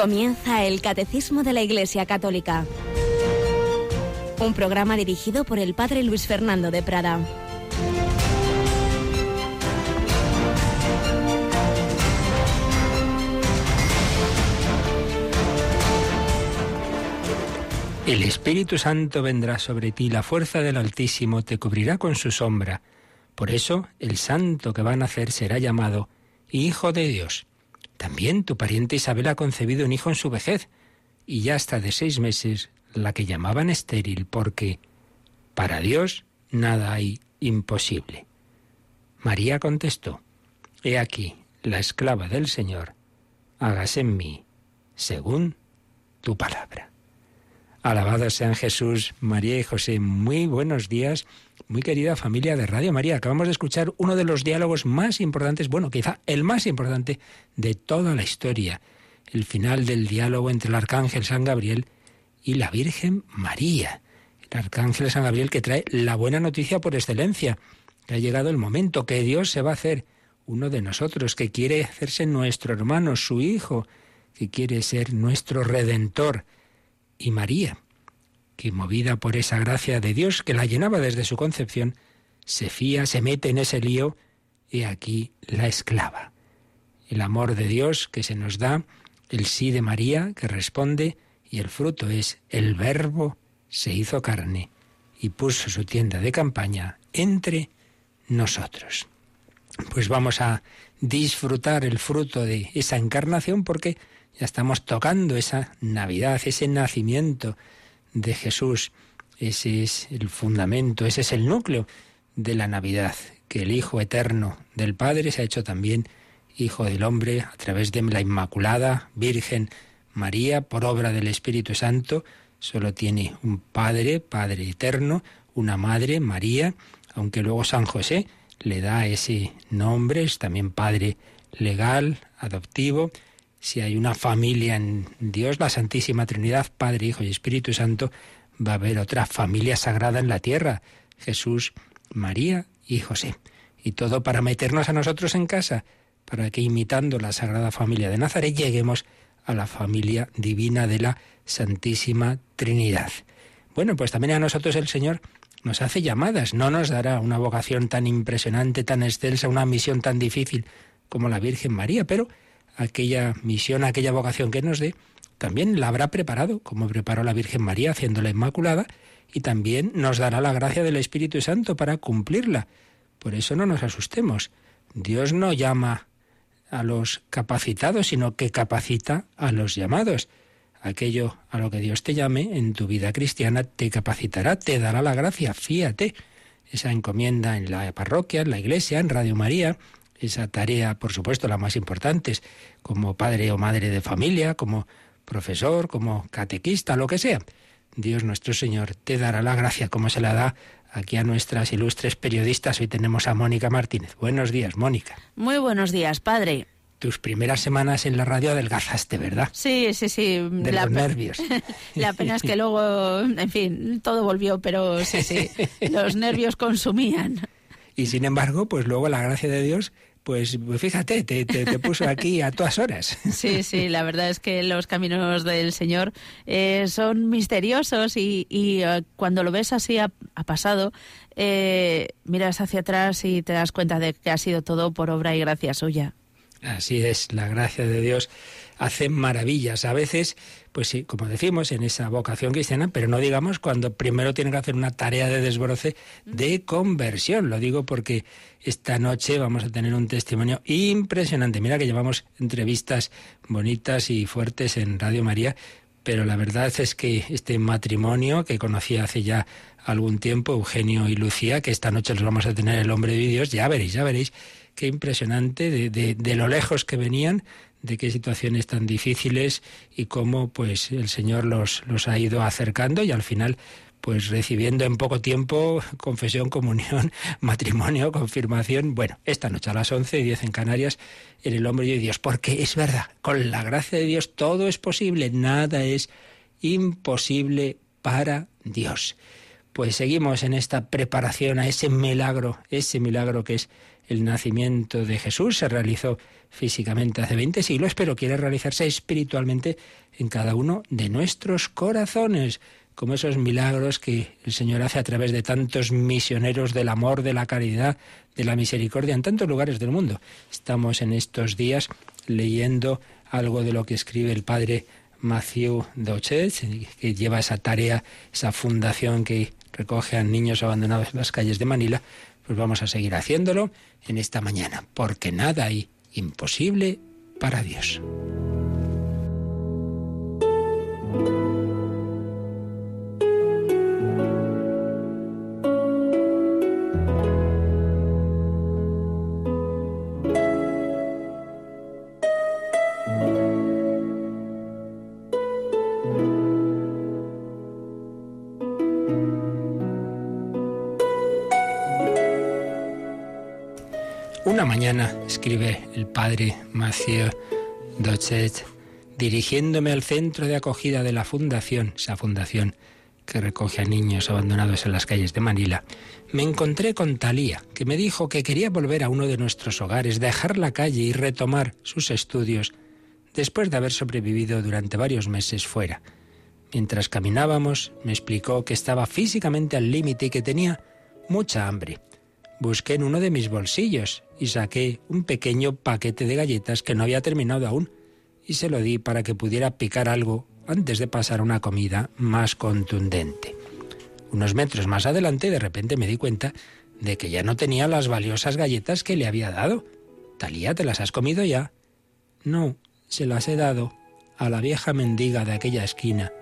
Comienza el Catecismo de la Iglesia Católica. Un programa dirigido por el Padre Luis Fernando de Prada. El Espíritu Santo vendrá sobre ti, la fuerza del Altísimo te cubrirá con su sombra. Por eso el santo que va a nacer será llamado Hijo de Dios. También tu pariente Isabel ha concebido un hijo en su vejez, y ya hasta de seis meses la que llamaban estéril, porque para Dios nada hay imposible. María contestó, He aquí, la esclava del Señor, hágase en mí según tu palabra. Alabados sean Jesús, María y José. Muy buenos días, muy querida familia de Radio María. Acabamos de escuchar uno de los diálogos más importantes, bueno, quizá el más importante de toda la historia. El final del diálogo entre el arcángel San Gabriel y la Virgen María. El arcángel San Gabriel que trae la buena noticia por excelencia, que ha llegado el momento, que Dios se va a hacer uno de nosotros, que quiere hacerse nuestro hermano, su hijo, que quiere ser nuestro redentor. Y María, que movida por esa gracia de Dios que la llenaba desde su concepción, se fía, se mete en ese lío, y aquí la esclava. El amor de Dios que se nos da, el sí de María que responde, y el fruto es el verbo se hizo carne y puso su tienda de campaña entre nosotros. Pues vamos a disfrutar el fruto de esa encarnación porque ya estamos tocando esa Navidad, ese nacimiento de Jesús. Ese es el fundamento, ese es el núcleo de la Navidad, que el Hijo eterno del Padre se ha hecho también Hijo del Hombre a través de la Inmaculada Virgen María, por obra del Espíritu Santo, solo tiene un Padre, Padre eterno, una Madre, María, aunque luego San José le da ese nombre, es también Padre legal, adoptivo. Si hay una familia en Dios, la Santísima Trinidad, Padre, Hijo y Espíritu Santo, va a haber otra familia sagrada en la tierra, Jesús, María y José. Y todo para meternos a nosotros en casa, para que imitando la Sagrada Familia de Nazaret lleguemos a la familia divina de la Santísima Trinidad. Bueno, pues también a nosotros el Señor nos hace llamadas, no nos dará una vocación tan impresionante, tan excelsa, una misión tan difícil como la Virgen María, pero aquella misión, aquella vocación que nos dé, también la habrá preparado, como preparó la Virgen María haciéndola Inmaculada, y también nos dará la gracia del Espíritu Santo para cumplirla. Por eso no nos asustemos. Dios no llama a los capacitados, sino que capacita a los llamados. Aquello a lo que Dios te llame en tu vida cristiana te capacitará, te dará la gracia, fíate. Esa encomienda en la parroquia, en la iglesia, en Radio María, esa tarea, por supuesto, la más importante, es como padre o madre de familia, como profesor, como catequista, lo que sea. Dios nuestro Señor te dará la gracia como se la da aquí a nuestras ilustres periodistas. Hoy tenemos a Mónica Martínez. Buenos días, Mónica. Muy buenos días, padre. Tus primeras semanas en la radio adelgazaste, ¿verdad? Sí, sí, sí. De los nervios. La pena es que luego, en fin, todo volvió, pero sí, sí, los nervios consumían. Y sin embargo, pues luego la gracia de Dios pues, pues fíjate, te, te, puso aquí a todas horas. Sí, sí, la verdad es que los caminos del Señor eh, son misteriosos y, y eh, cuando lo ves así ha, pasado, eh, miras hacia atrás y te das cuenta de que ha sido todo por obra y gracia suya. Así es, la gracia de Dios hace maravillas. A veces, pues sí, como decimos, en esa vocación cristiana, pero no digamos cuando primero tienen que hacer una tarea de desbroce de conversión. Lo digo porque esta noche vamos a tener un testimonio impresionante. Mira que llevamos entrevistas bonitas y fuertes en Radio María, pero la verdad es que este matrimonio que conocí hace ya algún tiempo, Eugenio y Lucía, que esta noche los vamos a tener el hombre de Dios, ya veréis, ya veréis qué impresionante de, de, de, lo lejos que venían, de qué situaciones tan difíciles y cómo pues el Señor los, los ha ido acercando y al final pues recibiendo en poco tiempo confesión, comunión, matrimonio, confirmación. Bueno, esta noche a las 11 y 10 en Canarias, en el hombre de Dios, porque es verdad, con la gracia de Dios todo es posible, nada es imposible para Dios. Pues seguimos en esta preparación a ese milagro, ese milagro que es el nacimiento de Jesús se realizó físicamente hace 20 siglos, pero quiere realizarse espiritualmente en cada uno de nuestros corazones, como esos milagros que el Señor hace a través de tantos misioneros del amor, de la caridad, de la misericordia en tantos lugares del mundo. Estamos en estos días leyendo algo de lo que escribe el padre Matthew Dochet, que lleva esa tarea, esa fundación que recoge a niños abandonados en las calles de Manila, pues vamos a seguir haciéndolo en esta mañana, porque nada hay imposible para Dios. Escribe el padre Mathieu Dochet, dirigiéndome al centro de acogida de la fundación, esa fundación que recoge a niños abandonados en las calles de Manila, me encontré con Talía, que me dijo que quería volver a uno de nuestros hogares, dejar la calle y retomar sus estudios después de haber sobrevivido durante varios meses fuera. Mientras caminábamos, me explicó que estaba físicamente al límite y que tenía mucha hambre. Busqué en uno de mis bolsillos y saqué un pequeño paquete de galletas que no había terminado aún y se lo di para que pudiera picar algo antes de pasar a una comida más contundente. Unos metros más adelante de repente me di cuenta de que ya no tenía las valiosas galletas que le había dado. Talía, ¿te las has comido ya? No, se las he dado a la vieja mendiga de aquella esquina.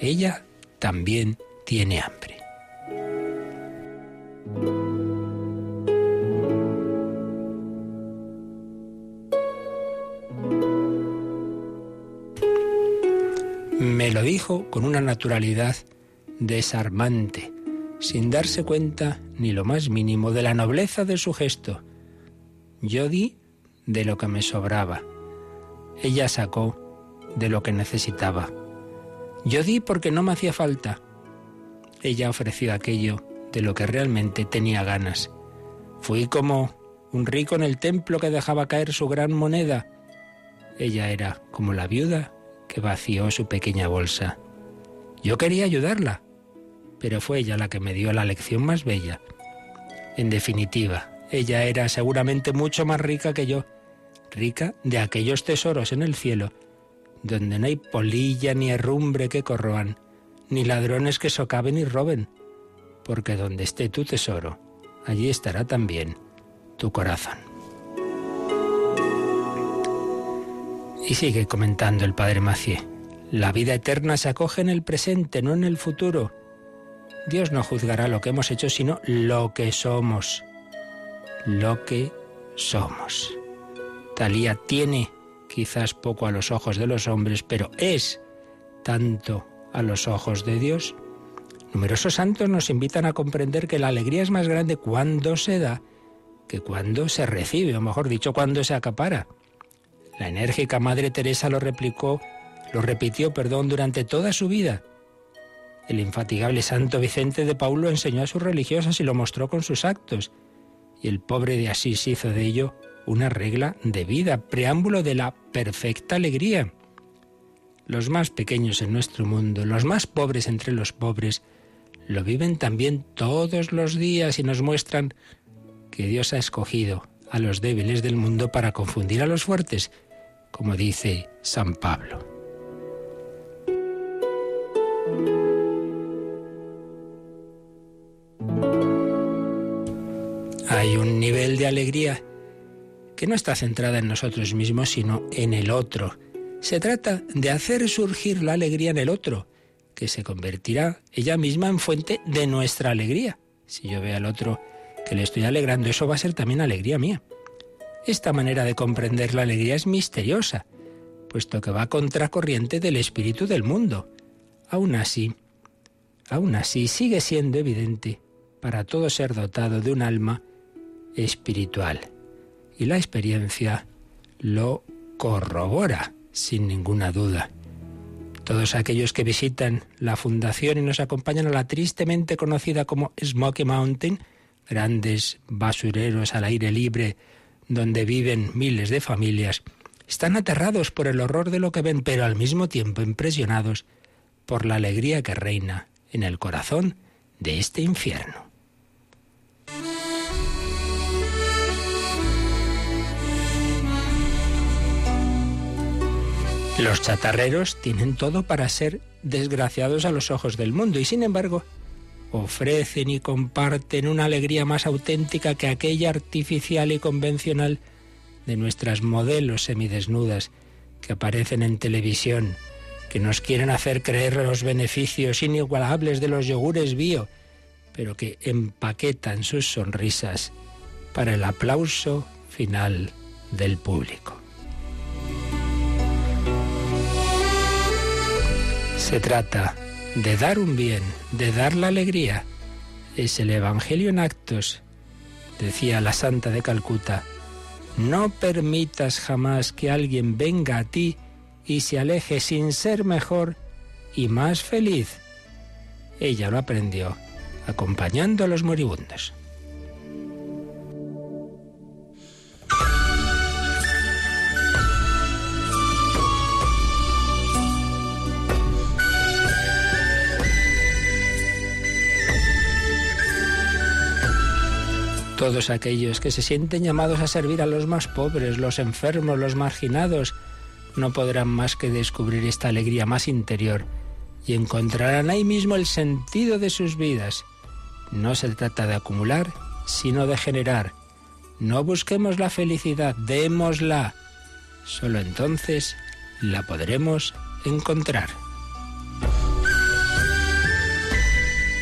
Ella también tiene hambre. Me lo dijo con una naturalidad desarmante, sin darse cuenta ni lo más mínimo de la nobleza de su gesto. Yo di de lo que me sobraba. Ella sacó de lo que necesitaba. Yo di porque no me hacía falta. Ella ofreció aquello de lo que realmente tenía ganas. Fui como un rico en el templo que dejaba caer su gran moneda. Ella era como la viuda que vació su pequeña bolsa. Yo quería ayudarla, pero fue ella la que me dio la lección más bella. En definitiva, ella era seguramente mucho más rica que yo, rica de aquellos tesoros en el cielo, donde no hay polilla ni herrumbre que corroan, ni ladrones que socaven y roben, porque donde esté tu tesoro, allí estará también tu corazón. Y sigue comentando el padre Macié. La vida eterna se acoge en el presente, no en el futuro. Dios no juzgará lo que hemos hecho, sino lo que somos. Lo que somos. Talía tiene quizás poco a los ojos de los hombres, pero es tanto a los ojos de Dios. Numerosos santos nos invitan a comprender que la alegría es más grande cuando se da que cuando se recibe, o mejor dicho, cuando se acapara. La enérgica Madre Teresa lo replicó, lo repitió, perdón, durante toda su vida. El infatigable Santo Vicente de Paulo enseñó a sus religiosas y lo mostró con sus actos. Y el pobre de Asís hizo de ello una regla de vida, preámbulo de la perfecta alegría. Los más pequeños en nuestro mundo, los más pobres entre los pobres, lo viven también todos los días y nos muestran que Dios ha escogido a los débiles del mundo para confundir a los fuertes como dice San Pablo. Hay un nivel de alegría que no está centrada en nosotros mismos, sino en el otro. Se trata de hacer surgir la alegría en el otro, que se convertirá ella misma en fuente de nuestra alegría. Si yo veo al otro que le estoy alegrando, eso va a ser también alegría mía. Esta manera de comprender la alegría es misteriosa, puesto que va contracorriente del espíritu del mundo. Aún así, aún así sigue siendo evidente para todo ser dotado de un alma espiritual. Y la experiencia lo corrobora, sin ninguna duda. Todos aquellos que visitan la fundación y nos acompañan a la tristemente conocida como Smoky Mountain, grandes basureros al aire libre donde viven miles de familias, están aterrados por el horror de lo que ven, pero al mismo tiempo impresionados por la alegría que reina en el corazón de este infierno. Los chatarreros tienen todo para ser desgraciados a los ojos del mundo y sin embargo ofrecen y comparten una alegría más auténtica que aquella artificial y convencional de nuestras modelos semidesnudas que aparecen en televisión, que nos quieren hacer creer los beneficios inigualables de los yogures bio, pero que empaquetan sus sonrisas para el aplauso final del público. Se trata de dar un bien, de dar la alegría. Es el Evangelio en actos, decía la Santa de Calcuta. No permitas jamás que alguien venga a ti y se aleje sin ser mejor y más feliz. Ella lo aprendió acompañando a los moribundos. Todos aquellos que se sienten llamados a servir a los más pobres, los enfermos, los marginados, no podrán más que descubrir esta alegría más interior y encontrarán ahí mismo el sentido de sus vidas. No se trata de acumular, sino de generar. No busquemos la felicidad, démosla. Solo entonces la podremos encontrar.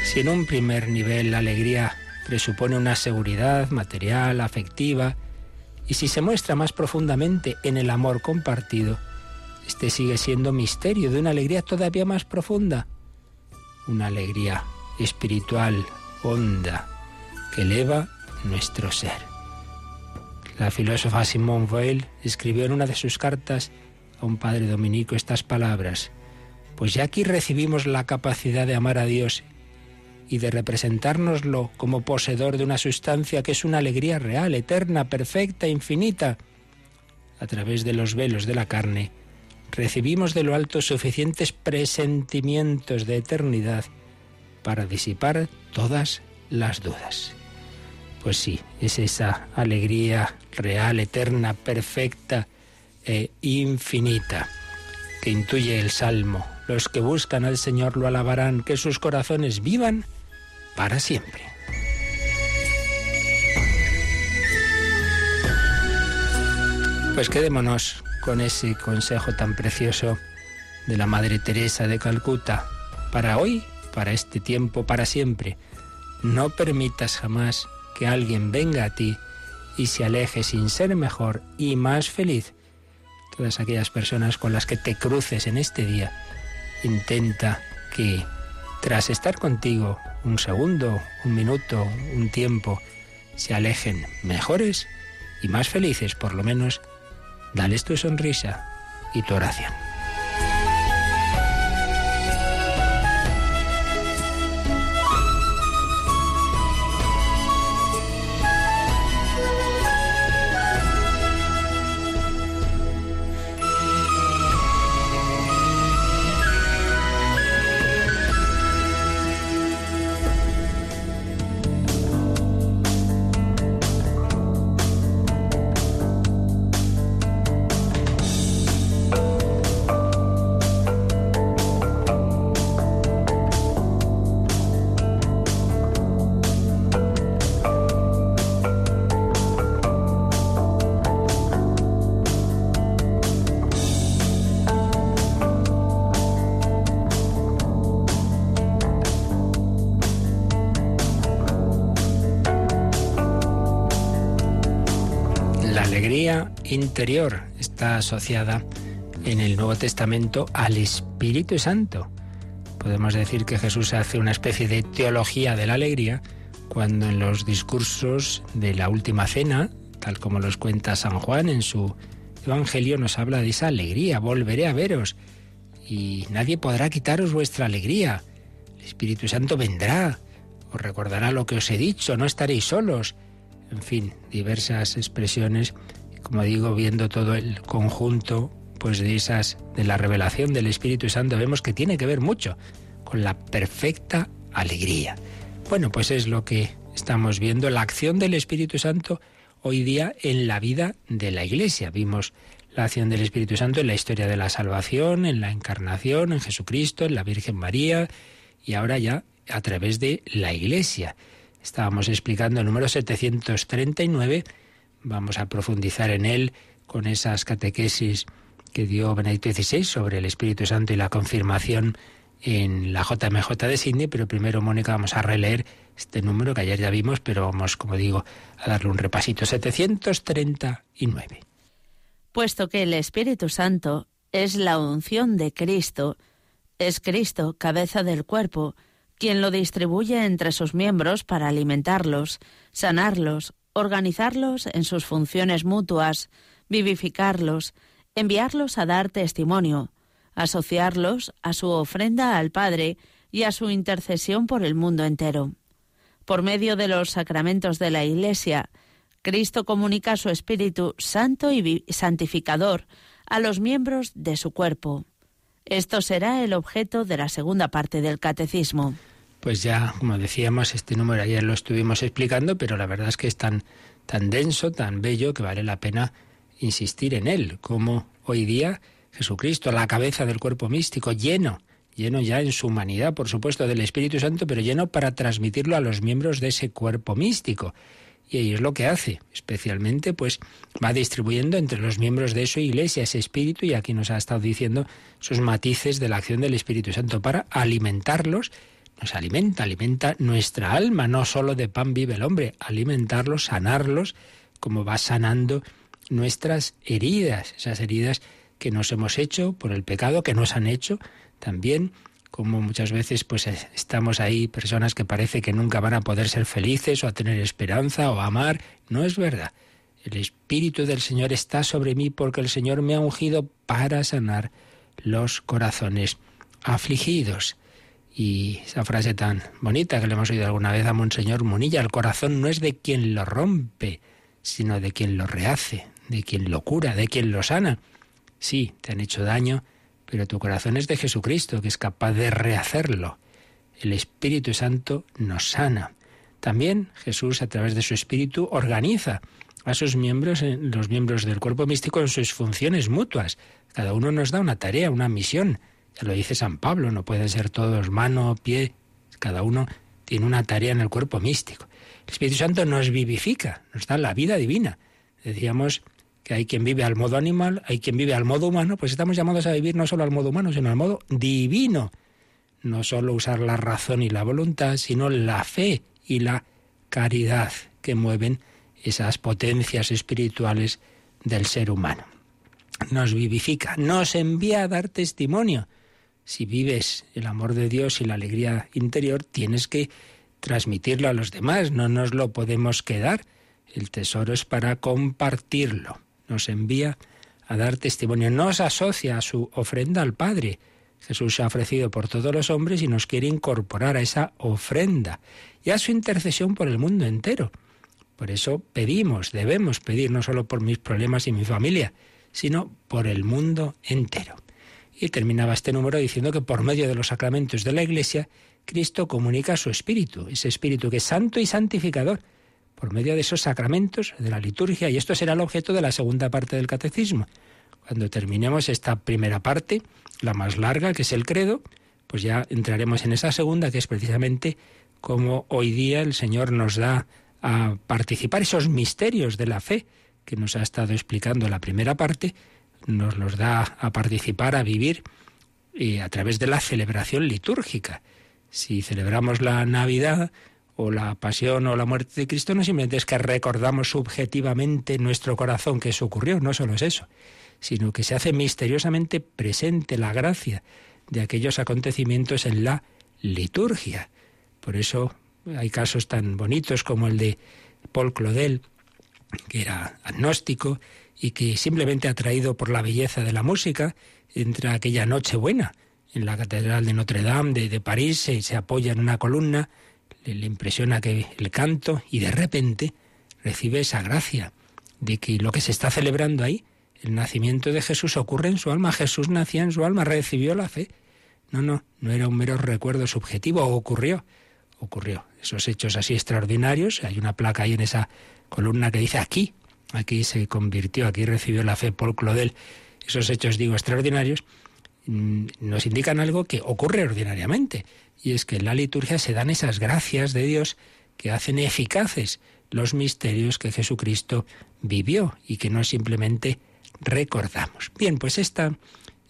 Si en un primer nivel la alegría presupone una seguridad material, afectiva, y si se muestra más profundamente en el amor compartido, este sigue siendo misterio de una alegría todavía más profunda, una alegría espiritual, honda, que eleva nuestro ser. La filósofa Simone Weil escribió en una de sus cartas a un padre dominico estas palabras, pues ya aquí recibimos la capacidad de amar a Dios y de representárnoslo como poseedor de una sustancia que es una alegría real, eterna, perfecta, infinita. A través de los velos de la carne, recibimos de lo alto suficientes presentimientos de eternidad para disipar todas las dudas. Pues sí, es esa alegría real, eterna, perfecta e infinita que intuye el Salmo. Los que buscan al Señor lo alabarán, que sus corazones vivan para siempre. Pues quedémonos con ese consejo tan precioso de la Madre Teresa de Calcuta. Para hoy, para este tiempo, para siempre, no permitas jamás que alguien venga a ti y se aleje sin ser mejor y más feliz. Todas aquellas personas con las que te cruces en este día, intenta que tras estar contigo un segundo, un minuto, un tiempo, se alejen mejores y más felices, por lo menos, dales tu sonrisa y tu oración. Está asociada en el Nuevo Testamento al Espíritu Santo. Podemos decir que Jesús hace una especie de teología de la alegría cuando en los discursos de la última cena, tal como los cuenta San Juan en su Evangelio, nos habla de esa alegría, volveré a veros y nadie podrá quitaros vuestra alegría. El Espíritu Santo vendrá, os recordará lo que os he dicho, no estaréis solos. En fin, diversas expresiones, como digo, viendo todo el conjunto pues de esas de la revelación del Espíritu Santo vemos que tiene que ver mucho con la perfecta alegría. Bueno, pues es lo que estamos viendo la acción del Espíritu Santo hoy día en la vida de la Iglesia. Vimos la acción del Espíritu Santo en la historia de la salvación, en la encarnación, en Jesucristo, en la Virgen María y ahora ya a través de la Iglesia. Estábamos explicando el número 739, vamos a profundizar en él con esas catequesis que dio Benedicto XVI sobre el Espíritu Santo y la confirmación en la JMJ de Sydney, pero primero, Mónica, vamos a releer este número que ayer ya vimos, pero vamos, como digo, a darle un repasito. 739. Puesto que el Espíritu Santo es la unción de Cristo, es Cristo, cabeza del cuerpo, quien lo distribuye entre sus miembros para alimentarlos, sanarlos, organizarlos en sus funciones mutuas, vivificarlos, enviarlos a dar testimonio, asociarlos a su ofrenda al Padre y a su intercesión por el mundo entero. Por medio de los sacramentos de la Iglesia, Cristo comunica su Espíritu Santo y santificador a los miembros de su cuerpo. Esto será el objeto de la segunda parte del catecismo. Pues ya, como decíamos, este número ayer lo estuvimos explicando, pero la verdad es que es tan, tan denso, tan bello, que vale la pena insistir en él, como hoy día Jesucristo, la cabeza del cuerpo místico, lleno, lleno ya en su humanidad, por supuesto, del Espíritu Santo, pero lleno para transmitirlo a los miembros de ese cuerpo místico. Y ahí es lo que hace, especialmente pues va distribuyendo entre los miembros de su iglesia ese espíritu y aquí nos ha estado diciendo sus matices de la acción del Espíritu Santo para alimentarlos. Nos alimenta, alimenta nuestra alma, no solo de pan vive el hombre, alimentarlos, sanarlos, como va sanando nuestras heridas, esas heridas que nos hemos hecho por el pecado, que nos han hecho también como muchas veces pues estamos ahí personas que parece que nunca van a poder ser felices o a tener esperanza o amar, no es verdad. El espíritu del Señor está sobre mí porque el Señor me ha ungido para sanar los corazones afligidos. Y esa frase tan bonita que le hemos oído alguna vez a Monseñor Munilla, el corazón no es de quien lo rompe, sino de quien lo rehace, de quien lo cura, de quien lo sana. Sí, te han hecho daño, pero tu corazón es de Jesucristo, que es capaz de rehacerlo. El Espíritu Santo nos sana. También Jesús, a través de su Espíritu, organiza a sus miembros, los miembros del cuerpo místico, en sus funciones mutuas. Cada uno nos da una tarea, una misión. Lo dice San Pablo, no pueden ser todos mano, pie, cada uno tiene una tarea en el cuerpo místico. El Espíritu Santo nos vivifica, nos da la vida divina. Decíamos que hay quien vive al modo animal, hay quien vive al modo humano, pues estamos llamados a vivir no solo al modo humano, sino al modo divino. No solo usar la razón y la voluntad, sino la fe y la caridad que mueven esas potencias espirituales del ser humano. Nos vivifica, nos envía a dar testimonio. Si vives el amor de Dios y la alegría interior, tienes que transmitirlo a los demás, no nos lo podemos quedar. El tesoro es para compartirlo nos envía a dar testimonio, nos asocia a su ofrenda al Padre. Jesús se ha ofrecido por todos los hombres y nos quiere incorporar a esa ofrenda y a su intercesión por el mundo entero. Por eso pedimos, debemos pedir no solo por mis problemas y mi familia, sino por el mundo entero. Y terminaba este número diciendo que por medio de los sacramentos de la Iglesia, Cristo comunica su espíritu, ese espíritu que es santo y santificador, por medio de esos sacramentos de la liturgia, y esto será el objeto de la segunda parte del catecismo. Cuando terminemos esta primera parte, la más larga, que es el credo, pues ya entraremos en esa segunda, que es precisamente cómo hoy día el Señor nos da a participar esos misterios de la fe que nos ha estado explicando la primera parte, nos los da a participar, a vivir a través de la celebración litúrgica. Si celebramos la Navidad, o la pasión o la muerte de Cristo no simplemente es que recordamos subjetivamente en nuestro corazón que eso ocurrió, no solo es eso, sino que se hace misteriosamente presente la gracia de aquellos acontecimientos en la liturgia. Por eso hay casos tan bonitos como el de Paul Claudel, que era agnóstico y que simplemente atraído por la belleza de la música, entra aquella noche buena en la Catedral de Notre Dame de, de París, se, se apoya en una columna le, impresiona que el canto y de repente recibe esa gracia de que lo que se está celebrando ahí, el nacimiento de Jesús ocurre en su alma, Jesús nacía en su alma, recibió la fe. No, no, no era un mero recuerdo subjetivo, ocurrió, ocurrió. Esos hechos así extraordinarios, hay una placa ahí en esa columna que dice aquí, aquí se convirtió, aquí recibió la fe Paul Claudel. Esos hechos, digo, extraordinarios, mm, nos indican algo que ocurre ordinariamente, y es que en la liturgia se dan esas gracias de Dios que hacen eficaces los misterios que Jesucristo vivió y que no simplemente recordamos. Bien, pues esta,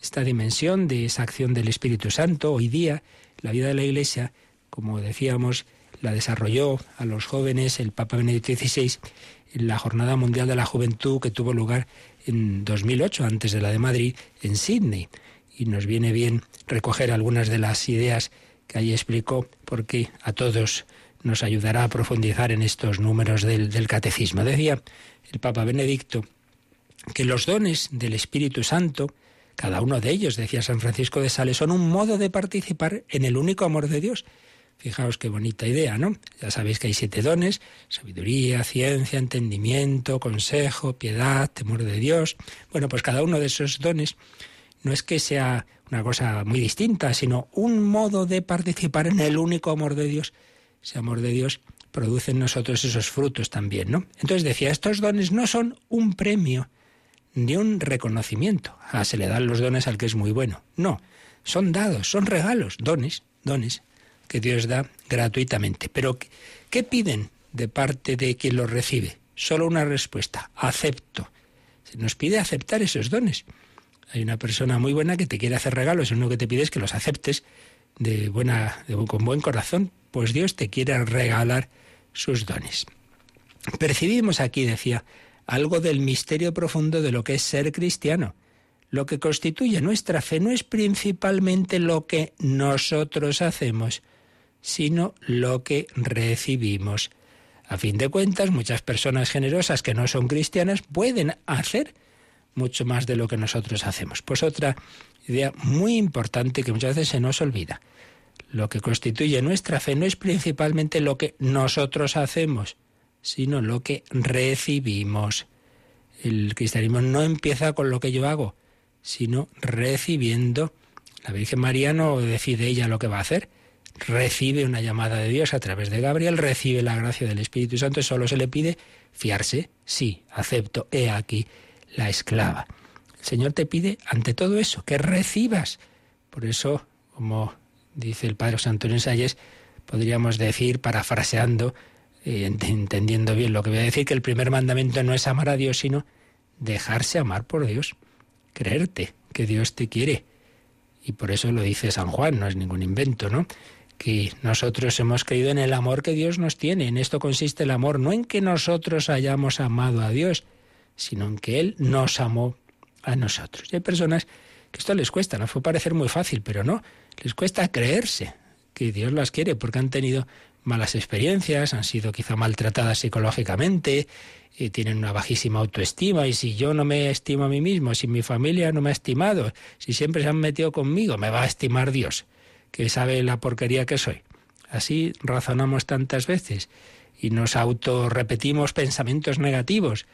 esta dimensión de esa acción del Espíritu Santo hoy día, la vida de la Iglesia, como decíamos, la desarrolló a los jóvenes el Papa Benedicto XVI la Jornada Mundial de la Juventud que tuvo lugar en 2008, antes de la de Madrid, en Sydney. Y nos viene bien recoger algunas de las ideas que ahí explicó, porque a todos nos ayudará a profundizar en estos números del, del catecismo. Decía el Papa Benedicto que los dones del Espíritu Santo, cada uno de ellos, decía San Francisco de Sales, son un modo de participar en el único amor de Dios. Fijaos qué bonita idea, ¿no? Ya sabéis que hay siete dones, sabiduría, ciencia, entendimiento, consejo, piedad, temor de Dios. Bueno, pues cada uno de esos dones no es que sea una cosa muy distinta, sino un modo de participar en el único amor de Dios. Ese amor de Dios produce en nosotros esos frutos también, ¿no? Entonces decía, estos dones no son un premio ni un reconocimiento. Ah, se le dan los dones al que es muy bueno. No, son dados, son regalos, dones, dones que Dios da gratuitamente. Pero, ¿qué piden de parte de quien los recibe? Solo una respuesta, acepto. Se nos pide aceptar esos dones. Hay una persona muy buena que te quiere hacer regalos, uno que te pide es que los aceptes de buena, con buen corazón, pues Dios te quiere regalar sus dones. Percibimos aquí, decía, algo del misterio profundo de lo que es ser cristiano. Lo que constituye nuestra fe no es principalmente lo que nosotros hacemos, sino lo que recibimos. A fin de cuentas, muchas personas generosas que no son cristianas pueden hacer mucho más de lo que nosotros hacemos. Pues otra idea muy importante que muchas veces se nos olvida. Lo que constituye nuestra fe no es principalmente lo que nosotros hacemos, sino lo que recibimos. El cristianismo no empieza con lo que yo hago, sino recibiendo. La Virgen María no decide ella lo que va a hacer, recibe una llamada de Dios a través de Gabriel, recibe la gracia del Espíritu Santo, solo se le pide fiarse, sí, acepto, he aquí la esclava. El Señor te pide ante todo eso, que recibas. Por eso, como dice el Padre Santo Antonio Salles, podríamos decir, parafraseando, eh, entendiendo bien lo que voy a decir, que el primer mandamiento no es amar a Dios, sino dejarse amar por Dios, creerte que Dios te quiere. Y por eso lo dice San Juan, no es ningún invento, ¿no? Que nosotros hemos creído en el amor que Dios nos tiene. En esto consiste el amor, no en que nosotros hayamos amado a Dios, sino en que Él nos amó a nosotros. Y hay personas que esto les cuesta, nos puede parecer muy fácil, pero no, les cuesta creerse que Dios las quiere porque han tenido malas experiencias, han sido quizá maltratadas psicológicamente, y tienen una bajísima autoestima y si yo no me estimo a mí mismo, si mi familia no me ha estimado, si siempre se han metido conmigo, me va a estimar Dios que sabe la porquería que soy. Así razonamos tantas veces y nos autorrepetimos pensamientos negativos.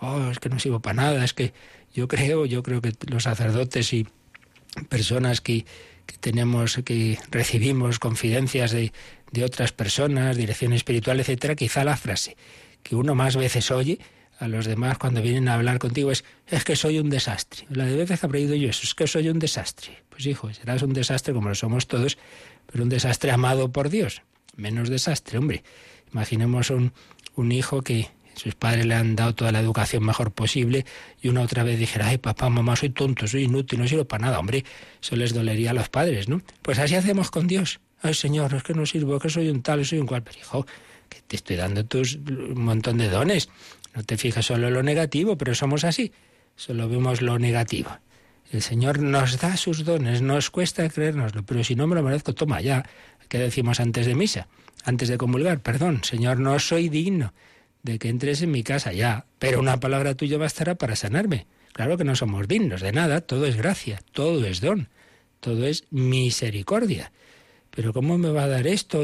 Oh, es que no sirvo para nada, es que yo creo, yo creo que los sacerdotes y personas que, que tenemos, que recibimos confidencias de, de otras personas, dirección espiritual, etcétera, quizá la frase que uno más veces oye a los demás cuando vienen a hablar contigo es es que soy un desastre. La de veces que oído yo eso, es que soy un desastre. Pues hijo, serás un desastre como lo somos todos, pero un desastre amado por Dios. Menos desastre, hombre. Imaginemos un, un hijo que sus padres le han dado toda la educación mejor posible y una otra vez dijera, ay papá, mamá, soy tonto, soy inútil, no sirvo para nada, hombre, eso les dolería a los padres, ¿no? Pues así hacemos con Dios. Ay Señor, es que no sirvo, que soy un tal, soy un cual, pero hijo, que te estoy dando tus, un montón de dones. No te fijas solo en lo negativo, pero somos así. Solo vemos lo negativo. El Señor nos da sus dones, nos cuesta creérnoslo, pero si no me lo merezco, toma ya. ¿Qué decimos antes de misa? Antes de comulgar, perdón, Señor, no soy digno de que entres en mi casa ya, pero una palabra tuya bastará para sanarme. Claro que no somos dignos de nada, todo es gracia, todo es don, todo es misericordia. Pero ¿cómo me va a dar esto?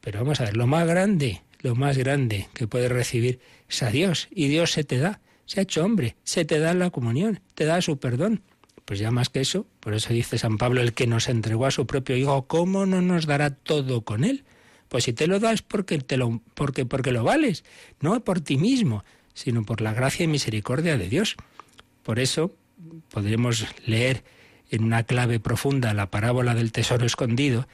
Pero vamos a ver, lo más grande, lo más grande que puedes recibir es a Dios. Y Dios se te da, se ha hecho hombre, se te da la comunión, te da su perdón. Pues ya más que eso, por eso dice San Pablo, el que nos entregó a su propio Hijo, ¿cómo no nos dará todo con él? Pues si te lo das porque te lo, porque, porque lo vales, no por ti mismo, sino por la gracia y misericordia de Dios. Por eso podremos leer en una clave profunda la parábola del tesoro escondido.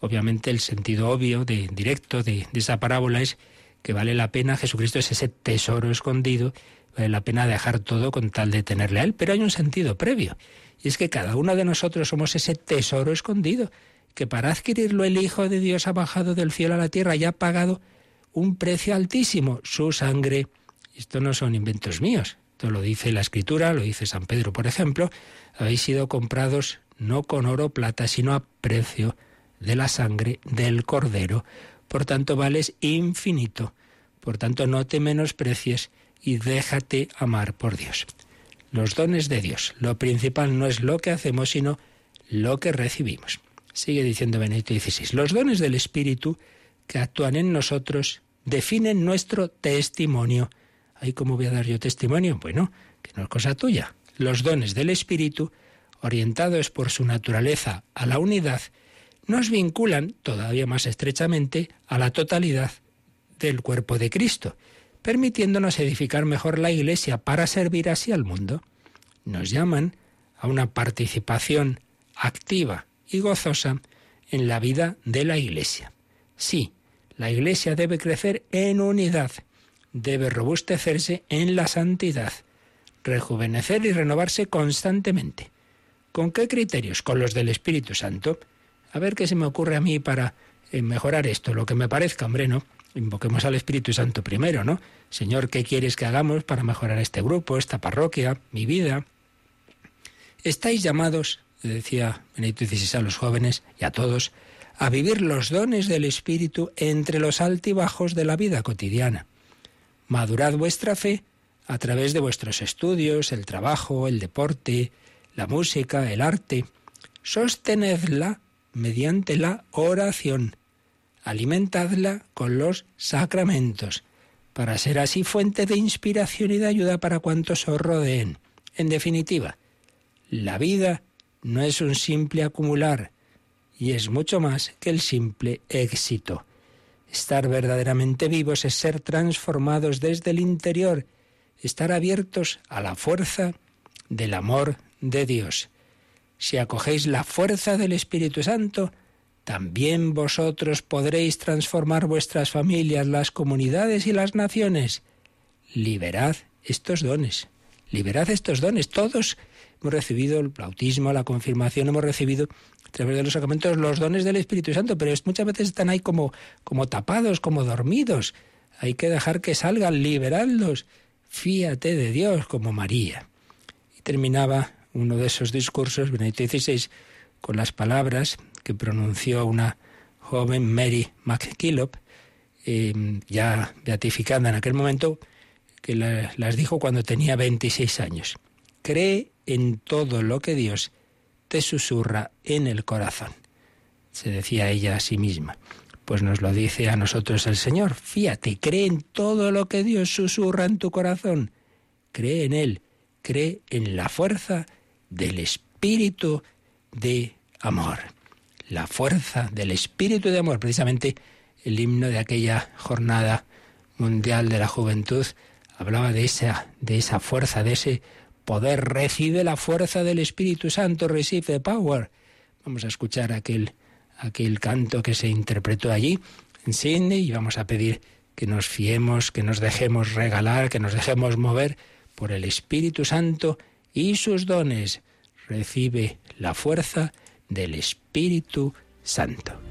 Obviamente el sentido obvio, de, directo de, esa parábola es que vale la pena, Jesucristo es ese tesoro escondido, vale la pena dejar todo con tal de tenerle a Él. Pero hay un sentido previo, y es que cada uno de nosotros somos ese tesoro escondido que para adquirirlo el Hijo de Dios ha bajado del cielo a la tierra y ha pagado un precio altísimo, su sangre. Esto no son inventos míos, esto lo dice la Escritura, lo dice San Pedro, por ejemplo, habéis sido comprados no con oro o plata, sino a precio de la sangre del Cordero. Por tanto, vales infinito. Por tanto, no te menosprecies y déjate amar por Dios. Los dones de Dios. Lo principal no es lo que hacemos, sino lo que recibimos. Sigue diciendo Benedicto XVI, los dones del Espíritu que actúan en nosotros definen nuestro testimonio. ¿Ahí cómo voy a dar yo testimonio? Bueno, que no es cosa tuya. Los dones del Espíritu, orientados por su naturaleza a la unidad, nos vinculan todavía más estrechamente a la totalidad del cuerpo de Cristo, permitiéndonos edificar mejor la Iglesia para servir así al mundo. Nos llaman a una participación activa y gozosa en la vida de la Iglesia. Sí, la Iglesia debe crecer en unidad, debe robustecerse en la santidad, rejuvenecer y renovarse constantemente. ¿Con qué criterios? Con los del Espíritu Santo. A ver qué se me ocurre a mí para eh, mejorar esto, lo que me parezca, hombre, ¿no? Invoquemos al Espíritu Santo primero, ¿no? Señor, ¿qué quieres que hagamos para mejorar este grupo, esta parroquia, mi vida? Estáis llamados decía Benito XVI a los jóvenes y a todos, a vivir los dones del Espíritu entre los altibajos de la vida cotidiana. Madurad vuestra fe a través de vuestros estudios, el trabajo, el deporte, la música, el arte. Sostenedla mediante la oración. Alimentadla con los sacramentos, para ser así fuente de inspiración y de ayuda para cuantos os rodeen. En definitiva, la vida no es un simple acumular y es mucho más que el simple éxito. Estar verdaderamente vivos es ser transformados desde el interior, estar abiertos a la fuerza del amor de Dios. Si acogéis la fuerza del Espíritu Santo, también vosotros podréis transformar vuestras familias, las comunidades y las naciones. Liberad estos dones, liberad estos dones, todos hemos recibido el bautismo, la confirmación, hemos recibido a través de los sacramentos los dones del Espíritu Santo, pero muchas veces están ahí como, como tapados, como dormidos. Hay que dejar que salgan, liberarlos. Fíate de Dios como María. Y terminaba uno de esos discursos, Benedicto XVI, con las palabras que pronunció una joven Mary McKillop, eh, ya beatificada en aquel momento, que las dijo cuando tenía 26 años. Cree en todo lo que Dios te susurra en el corazón. Se decía ella a sí misma. Pues nos lo dice a nosotros el Señor. Fíate, cree en todo lo que Dios susurra en tu corazón. Cree en Él, cree en la fuerza del Espíritu de amor. La fuerza del Espíritu de amor. Precisamente el himno de aquella jornada mundial de la juventud hablaba de esa, de esa fuerza, de ese poder, recibe la fuerza del Espíritu Santo, receive power. Vamos a escuchar aquel, aquel canto que se interpretó allí en Sydney y vamos a pedir que nos fiemos, que nos dejemos regalar, que nos dejemos mover por el Espíritu Santo y sus dones. Recibe la fuerza del Espíritu Santo.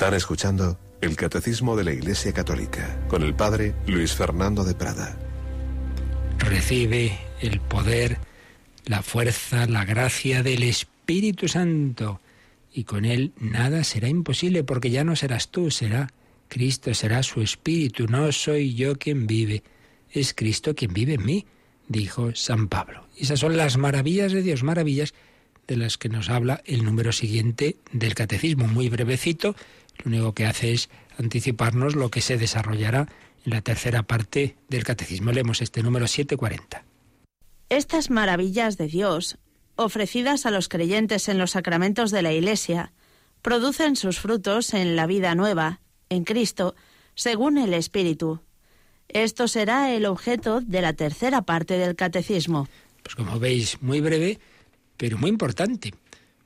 Están escuchando el Catecismo de la Iglesia Católica con el Padre Luis Fernando de Prada. Recibe el poder, la fuerza, la gracia del Espíritu Santo y con él nada será imposible porque ya no serás tú, será Cristo, será su Espíritu, no soy yo quien vive, es Cristo quien vive en mí, dijo San Pablo. Esas son las maravillas de Dios, maravillas de las que nos habla el número siguiente del catecismo, muy brevecito, lo único que hace es anticiparnos lo que se desarrollará en la tercera parte del catecismo. Leemos este número 740. Estas maravillas de Dios, ofrecidas a los creyentes en los sacramentos de la Iglesia, producen sus frutos en la vida nueva, en Cristo, según el Espíritu. Esto será el objeto de la tercera parte del catecismo. Pues como veis, muy breve, pero muy importante,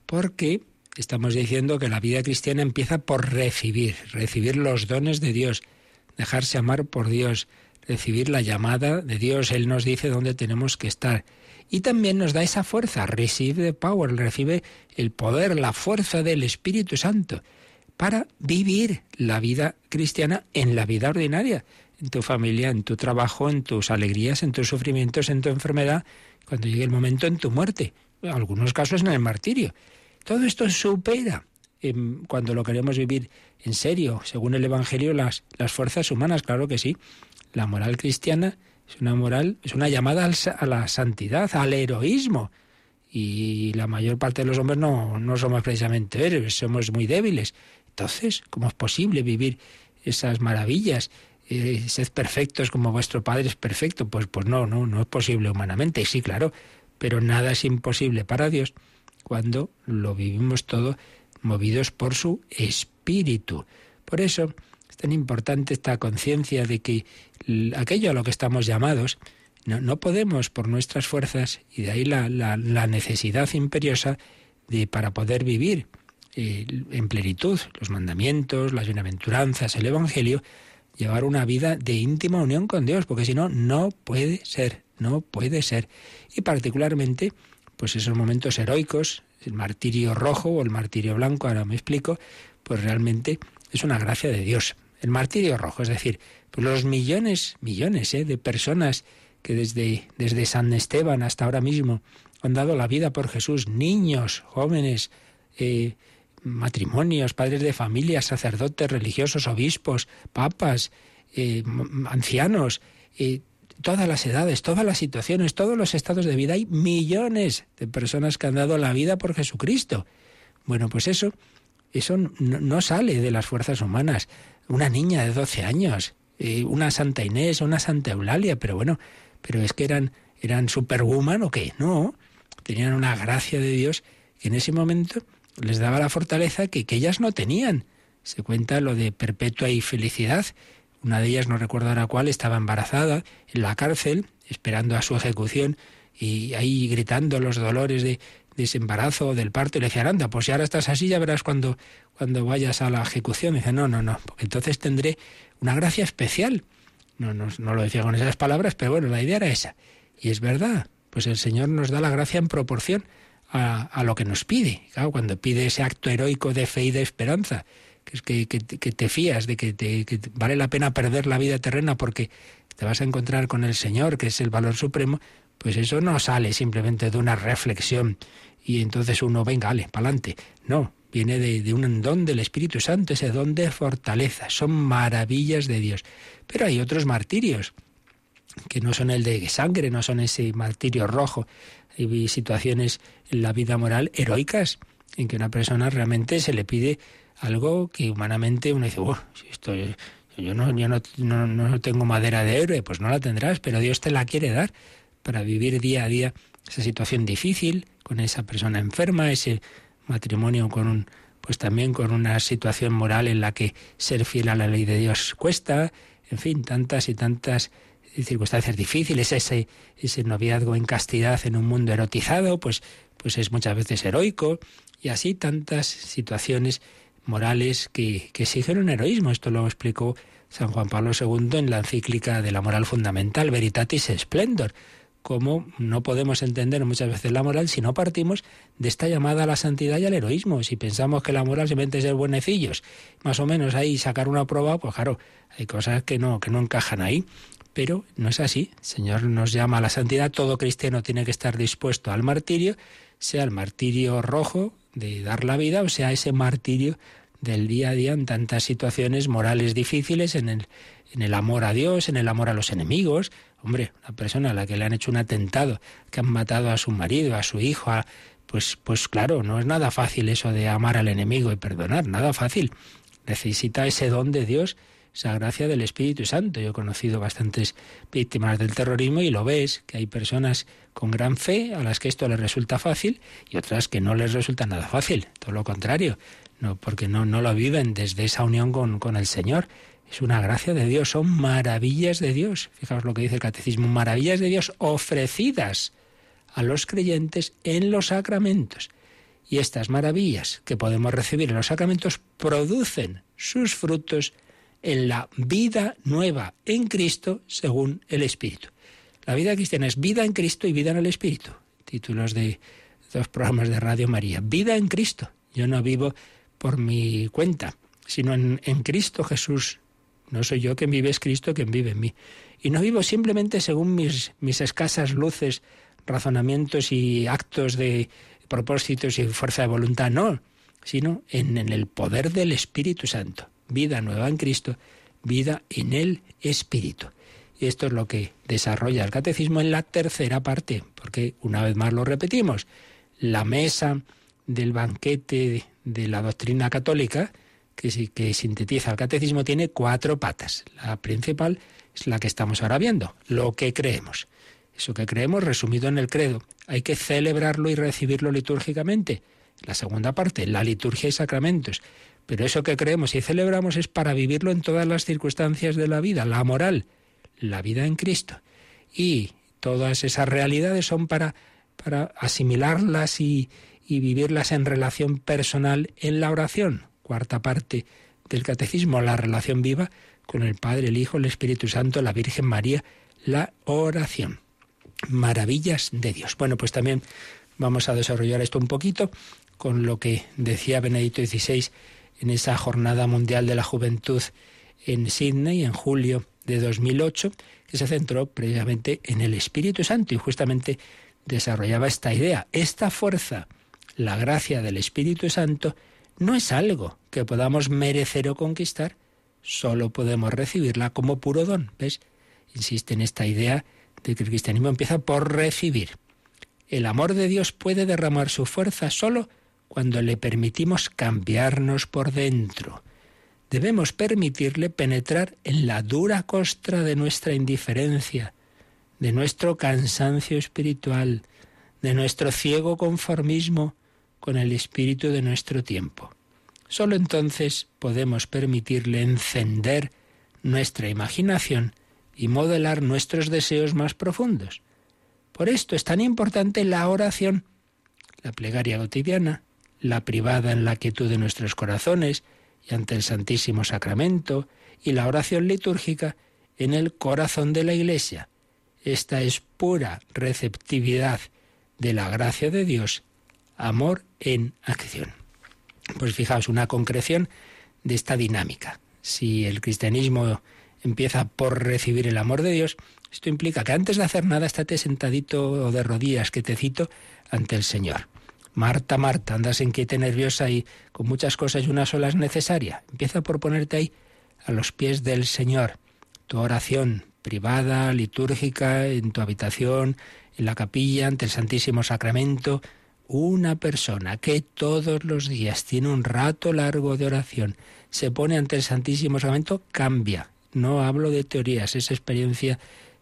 porque estamos diciendo que la vida cristiana empieza por recibir, recibir los dones de Dios, dejarse amar por Dios, recibir la llamada de Dios. Él nos dice dónde tenemos que estar. Y también nos da esa fuerza, receive the power, recibe el poder, la fuerza del Espíritu Santo para vivir la vida cristiana en la vida ordinaria, en tu familia, en tu trabajo, en tus alegrías, en tus sufrimientos, en tu enfermedad, cuando llegue el momento en tu muerte, en algunos casos en el martirio. Todo esto supera cuando lo queremos vivir en serio, según el Evangelio, las, las fuerzas humanas, claro que sí. La moral cristiana es una moral, es una llamada a la santidad, al heroísmo. Y la mayor parte de los hombres no, no somos precisamente héroes, somos muy débiles. Entonces, ¿cómo es posible vivir esas maravillas? Eh, sed perfectos como vuestro Padre es perfecto. Pues, pues no, no, no es posible humanamente. Sí, claro, pero nada es imposible para Dios cuando lo vivimos todo movidos por su espíritu. Por eso es tan importante esta conciencia de que aquello a lo que estamos llamados, no, no, podemos por nuestras fuerzas, y de ahí la, la, necesidad imperiosa de para poder vivir eh, en plenitud los mandamientos, las bienaventuranzas, el Evangelio, llevar una vida de íntima unión con Dios, porque si no, no puede ser, no puede ser. Y particularmente, pues esos momentos heroicos, el martirio rojo o el martirio blanco, ahora me explico, pues realmente es una gracia de Dios. El martirio rojo, es decir, pues los millones, millones ¿eh? de personas que desde, desde San Esteban hasta ahora mismo han dado la vida por Jesús, niños, jóvenes, eh, matrimonios, padres de familia, sacerdotes, religiosos, obispos, papas, eh, ancianos, todas las edades, todas las situaciones, todos los estados de vida. Hay millones de personas que han dado la vida por Jesucristo. Bueno, pues eso, eso no, sale de las fuerzas humanas. Una niña de 12 años, eh, una Santa Inés, una Santa Eulalia, pero bueno, pero es que eran, eran superwoman o qué, no, tenían una gracia de Dios que en ese momento les daba la fortaleza que, que ellas no tenían. Se cuenta lo de perpetua y felicidad. Una de ellas, no recuerdo ahora cuál, estaba embarazada en la cárcel, esperando a su ejecución, y ahí gritando los dolores de, ese embarazo del parto, y le decían, anda, pues si ahora estás así, ya verás cuando, cuando vayas a la ejecución. dice, no, no, no, porque entonces tendré una gracia especial. No, no, no lo decía con esas palabras, pero bueno, la idea era esa. Y es verdad, pues el Señor nos da la gracia en proporción a, lo que nos pide. Claro, cuando pide ese acto heroico de fe y de esperanza, que que, que, te fías de que, vale la pena perder la vida terrena porque te vas a encontrar con el Señor, que es el valor supremo, pues eso no sale simplemente de una reflexión y entonces uno, venga, ale, pa'lante. No, viene de, de, un don del Espíritu Santo, ese don de fortaleza. Son maravillas de Dios. Pero hay otros martirios que no son el de sangre, no son ese martirio rojo. Hay situaciones en la vida moral heroicas en que una persona realmente se le pide algo que humanamente uno dice, si esto, yo, no, yo no, no, tengo madera de héroe, pues no la tendrás, pero Dios te la quiere dar para vivir día a día esa situación difícil con esa persona enferma, ese matrimonio con un pues también con una situación moral en la que ser fiel a la ley de Dios cuesta, en fin, tantas y tantas circunstancias difíciles, ese, ese noviazgo en castidad en un mundo erotizado, pues, pues es muchas veces heroico, y así tantas situaciones morales que, que exigen un heroísmo. Esto lo explicó San Juan Pablo II en la encíclica de la moral fundamental, Veritatis Splendor. cómo no podemos entender muchas veces la moral si no partimos de esta llamada a la santidad y al heroísmo. Si pensamos que la moral simplemente es ser buenecillos, más o menos ahí sacar una prueba, pues claro, hay cosas que no, que no encajan ahí. Pero no es así. El Señor nos llama a la santidad. Todo cristiano tiene que estar dispuesto al martirio, sea el martirio rojo de dar la vida, o sea ese martirio del día a día en tantas situaciones morales difíciles, en el, en el amor a Dios, en el amor a los enemigos, Hombre, una persona a la que le han hecho un atentado, que han matado a su marido, a su hijo, pues, pues claro, no es nada fácil eso de amar al enemigo y perdonar, nada fácil. Necesita ese don de Dios, esa gracia del Espíritu Santo. Yo he conocido bastantes víctimas del terrorismo y lo ves, que hay personas con gran fe a las que esto les resulta fácil y otras que no les resulta nada fácil, todo lo contrario, no, porque no, no lo viven desde esa unión con, con el Señor. Es una gracia de Dios, son maravillas de Dios. Fijaos lo que dice el catecismo, maravillas de Dios ofrecidas a los creyentes en los sacramentos. Y estas maravillas que podemos recibir en los sacramentos producen sus frutos en la vida nueva en Cristo según el Espíritu. La vida cristiana es vida en Cristo y vida en el Espíritu. Títulos de dos programas de Radio María. Vida en Cristo. Yo no vivo por mi cuenta, sino en, Cristo Jesús no soy yo quien vive, es Cristo quien vive en mí. Y no vivo simplemente según mis, escasas luces, razonamientos y actos de propósitos y fuerza de voluntad, no, sino en el poder del Espíritu Santo. Vida nueva en Cristo, vida en el Espíritu. Y esto es lo que desarrolla el catecismo en la tercera parte, porque una vez más lo repetimos, la mesa del banquete de la doctrina católica que, que sintetiza el catecismo tiene cuatro patas. La principal es la que estamos ahora viendo, lo que creemos. Eso que creemos resumido en el credo. Hay que celebrarlo y recibirlo litúrgicamente. La segunda parte, la liturgia y sacramentos. Pero eso que creemos y celebramos es para vivirlo en todas las circunstancias de la vida, la moral, la vida en Cristo. Y todas esas realidades son para, para asimilarlas y, y vivirlas en relación personal en la oración cuarta parte del Catecismo, la relación viva con el Padre, el Hijo, el Espíritu Santo, la Virgen María, la oración. Maravillas de Dios. Bueno, pues también vamos a desarrollar esto un poquito con lo que decía Benedicto XVI en esa Jornada Mundial de la Juventud en Sydney en julio de 2008, que se centró precisamente en el Espíritu Santo y justamente desarrollaba esta idea, esta fuerza, la gracia del Espíritu Santo, no es algo que podamos merecer o conquistar, solo podemos recibirla como puro don. ¿Ves? Insiste en esta idea de que el cristianismo empieza por recibir. El amor de Dios puede derramar su fuerza solo cuando le permitimos cambiarnos por dentro. Debemos permitirle penetrar en la dura costra de nuestra indiferencia, de nuestro cansancio espiritual, de nuestro ciego conformismo con el espíritu de nuestro tiempo. Solo entonces podemos permitirle encender nuestra imaginación y modelar nuestros deseos más profundos. Por esto es tan importante la oración, la plegaria cotidiana, la privada en la quietud de nuestros corazones y ante el Santísimo Sacramento, y la oración litúrgica en el corazón de la Iglesia. Esta es pura receptividad de la gracia de Dios amor en acción. Pues fijaos, una concreción de esta dinámica. Si el cristianismo empieza por recibir el amor de Dios, esto implica que antes de hacer nada estate sentadito o de rodillas, que te cito, ante el Señor. Marta, Marta, andas inquieta y nerviosa y con muchas cosas y una sola es necesaria. Empieza por ponerte ahí a los pies del Señor. Tu oración privada, litúrgica, en tu habitación, en la capilla, ante el Santísimo Sacramento, una persona que todos los días tiene un rato largo de oración, se pone ante el Santísimo Sacramento, cambia. No hablo de teorías, es experiencia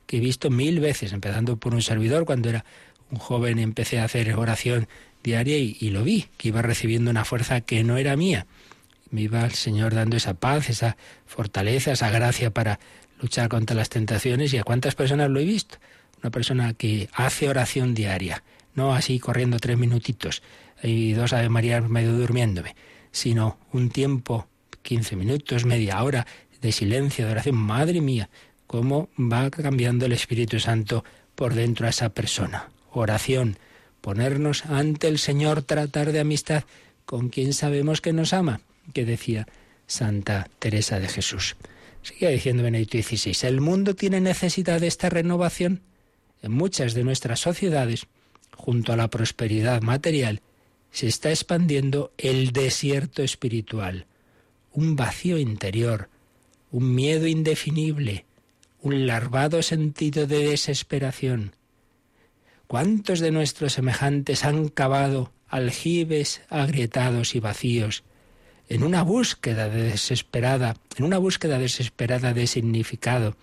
que he visto mil veces, empezando por un servidor cuando era un joven empecé a hacer oración diaria y, lo vi, que iba recibiendo una fuerza que no era mía. Me iba el Señor dando esa paz, esa fortaleza, esa gracia para luchar contra las tentaciones y a cuántas personas lo he visto. Una persona que hace oración diaria, no así corriendo tres minutitos y dos Ave María medio durmiéndome, sino un tiempo, quince minutos, media hora de silencio, de oración. Madre mía, cómo va cambiando el Espíritu Santo por dentro a esa persona. Oración, ponernos ante el Señor, tratar de amistad con quien sabemos que nos ama, que decía Santa Teresa de Jesús. Sigue diciendo Benedicto XVI, el mundo tiene necesidad de esta renovación. En muchas de nuestras sociedades, junto a la prosperidad material, se está expandiendo el desierto espiritual, un vacío interior, un miedo indefinible, un larvado sentido de desesperación. ¿Cuántos de nuestros semejantes han cavado aljibes agrietados y vacíos en una búsqueda desesperada, en una búsqueda desesperada de significado,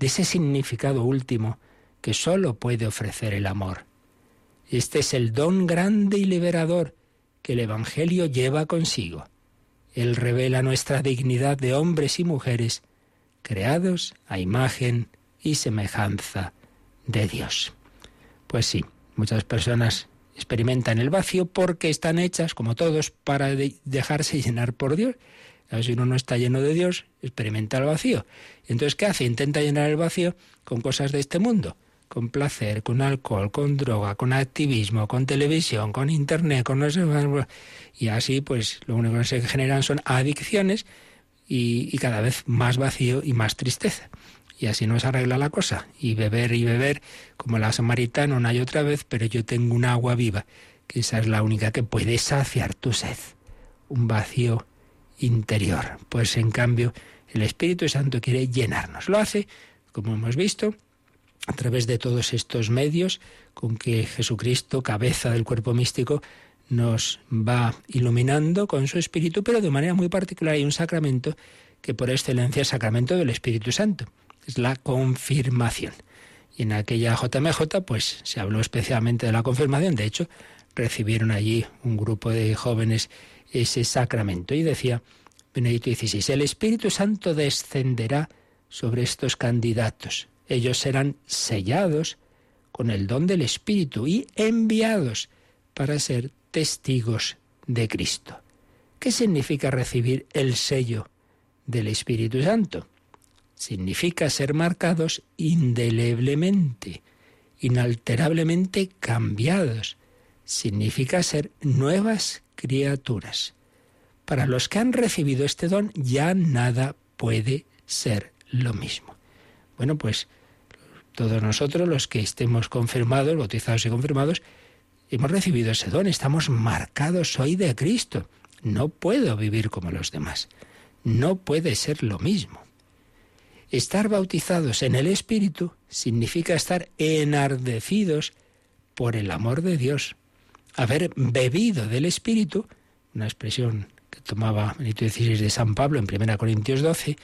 de ese significado último que sólo puede ofrecer el amor? Este es el don grande y liberador que el Evangelio lleva consigo. Él revela nuestra dignidad de hombres y mujeres creados a imagen y semejanza de Dios. Pues sí, muchas personas experimentan el vacío porque están hechas, como todos, para dejarse llenar por Dios. Si uno no está lleno de Dios, experimenta el vacío. Entonces, ¿qué hace? Intenta llenar el vacío con cosas de este mundo con placer, con alcohol, con droga, con activismo, con televisión, con internet, con no sé y así pues lo único que se generan son adicciones y cada vez más vacío y más tristeza. Y así no se arregla la cosa. Y beber y beber, como la samaritana una y otra vez, pero yo tengo un agua viva, que esa es la única que puede saciar tu sed. Un vacío interior. Pues en cambio, el Espíritu Santo quiere llenarnos. Lo hace, como hemos visto, a través de todos estos medios con que Jesucristo, cabeza del cuerpo místico, nos va iluminando con su Espíritu, pero de manera muy particular hay un sacramento que por excelencia es sacramento del Espíritu Santo, es la confirmación. Y en aquella JMJ pues se habló especialmente de la confirmación, de hecho recibieron allí un grupo de jóvenes ese sacramento y decía Benedicto XVI, el Espíritu Santo descenderá sobre estos candidatos ellos serán sellados con el don del Espíritu y enviados para ser testigos de Cristo. ¿Qué significa recibir el sello del Espíritu Santo? Significa ser marcados indeleblemente, inalterablemente cambiados. Significa ser nuevas criaturas. Para los que han recibido este don ya nada puede ser lo mismo. Bueno, pues todos nosotros, los que estemos confirmados, bautizados y confirmados, hemos recibido ese don, estamos marcados hoy de Cristo. No puedo vivir como los demás. No puede ser lo mismo. Estar bautizados en el Espíritu significa estar enardecidos por el amor de Dios. Haber bebido del Espíritu, una expresión que tomaba Benito XVI de San Pablo en 1 Corintios 12,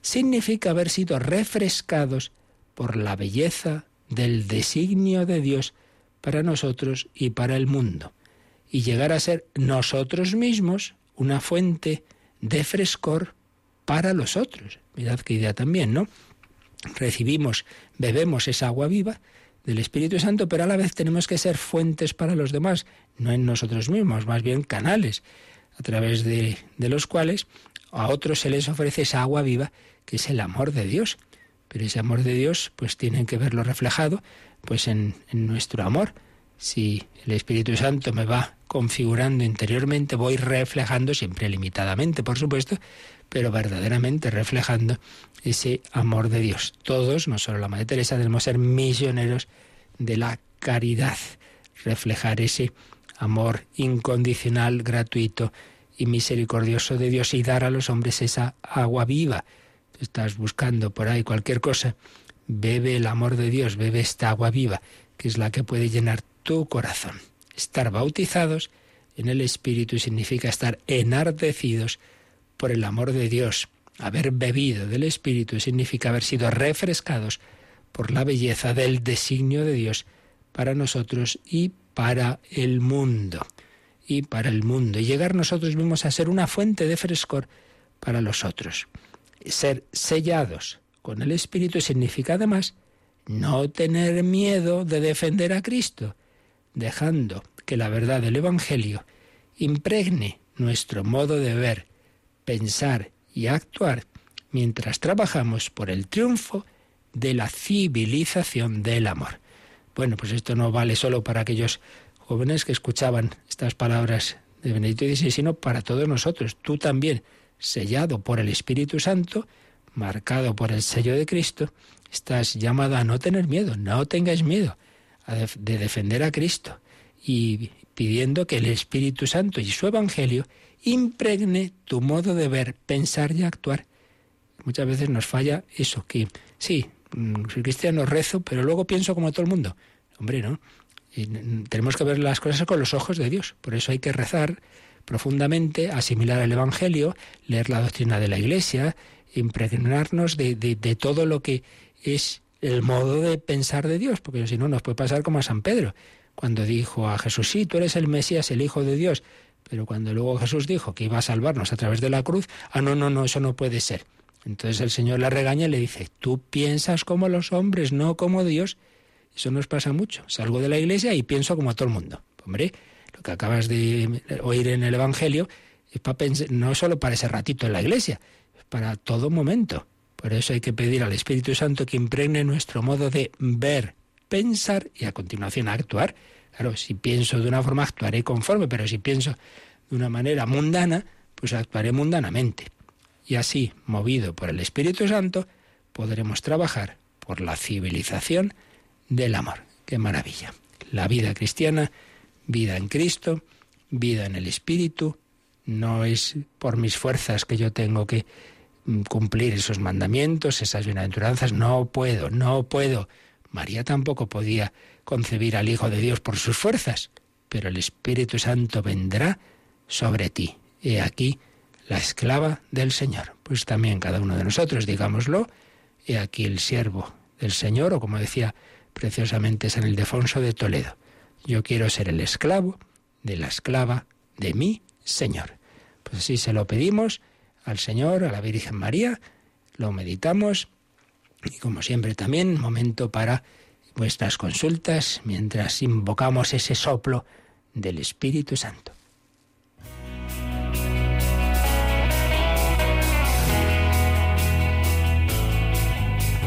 significa haber sido refrescados por la belleza del designio de Dios para nosotros y para el mundo, y llegar a ser nosotros mismos una fuente de frescor para los otros. Mirad qué idea también, ¿no? Recibimos, bebemos esa agua viva del Espíritu Santo, pero a la vez tenemos que ser fuentes para los demás, no en nosotros mismos, más bien canales a través de, los cuales a otros se les ofrece esa agua viva que es el amor de Dios. Pero ese amor de Dios, pues tienen que verlo reflejado pues en nuestro amor. Si el Espíritu Santo me va configurando interiormente, voy reflejando, siempre limitadamente, por supuesto, pero verdaderamente reflejando ese amor de Dios. Todos, no solo la Madre Teresa, debemos ser misioneros de la caridad, reflejar ese amor incondicional, gratuito y misericordioso de Dios y dar a los hombres esa agua viva estás buscando por ahí cualquier cosa, bebe el amor de Dios, bebe esta agua viva, que es la que puede llenar tu corazón. Estar bautizados en el Espíritu significa estar enardecidos por el amor de Dios. Haber bebido del Espíritu significa haber sido refrescados por la belleza del designio de Dios para nosotros y para el mundo. Y para el mundo. Y llegar nosotros mismos a ser una fuente de frescor para los otros ser sellados con el Espíritu significa además no tener miedo de defender a Cristo, dejando que la verdad del Evangelio impregne nuestro modo de ver, pensar y actuar mientras trabajamos por el triunfo de la civilización del amor. Bueno, pues esto no vale solo para aquellos jóvenes que escuchaban estas palabras de Benedicto XVI, sino para todos nosotros. Tú también, sellado por el Espíritu Santo, marcado por el sello de Cristo, estás llamado a no tener miedo, no tengáis miedo de defender a Cristo y pidiendo que el Espíritu Santo y su Evangelio impregne tu modo de ver, pensar y actuar. Muchas veces nos falla eso, que sí, mm, soy cristiano, rezo, pero luego pienso como todo el mundo. Hombre, ¿no? tenemos que ver las cosas con los ojos de Dios. Por eso hay que rezar profundamente, asimilar el Evangelio, leer la doctrina de la Iglesia, impregnarnos de, de todo lo que es el modo de pensar de Dios, porque si no nos puede pasar como a San Pedro, cuando dijo a Jesús, sí, tú eres el Mesías, el Hijo de Dios, pero cuando luego Jesús dijo que iba a salvarnos a través de la cruz, ah, no, no, no, eso no puede ser. Entonces el Señor la regaña y le dice, tú piensas como los hombres, no como Dios. Eso nos pasa mucho. Salgo de la iglesia y pienso como todo el mundo. Hombre, lo que acabas de oír en el Evangelio es para pensar, no solo para ese ratito en la iglesia, es para todo momento. Por eso hay que pedir al Espíritu Santo que impregne nuestro modo de ver, pensar y a continuación actuar. Claro, si pienso de una forma actuaré conforme, pero si pienso de una manera mundana, pues actuaré mundanamente. Y así, movido por el Espíritu Santo, podremos trabajar por la civilización del amor. Qué maravilla. La vida cristiana, vida en Cristo, vida en el Espíritu, no es por mis fuerzas que yo tengo que mm, cumplir esos mandamientos, esas bienaventuranzas, no puedo, no puedo. María tampoco podía concebir al Hijo de Dios por sus fuerzas, pero el Espíritu Santo vendrá sobre ti. He aquí la esclava del Señor. Pues también cada uno de nosotros, digámoslo, he aquí el siervo del Señor, o como decía preciosamente San Ildefonso de Toledo, yo quiero ser el esclavo de la esclava de mi Señor. Pues así se lo pedimos al Señor, a la Virgen María, lo meditamos y como siempre también, momento para vuestras consultas mientras invocamos ese soplo del Espíritu Santo.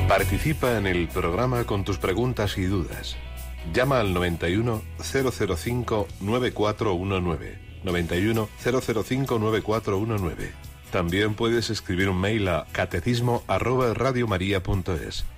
Participa en el programa con tus preguntas y dudas. Llama al 91 005 9419. 91 005 9419 también puedes escribir un mail a catecismo arroba.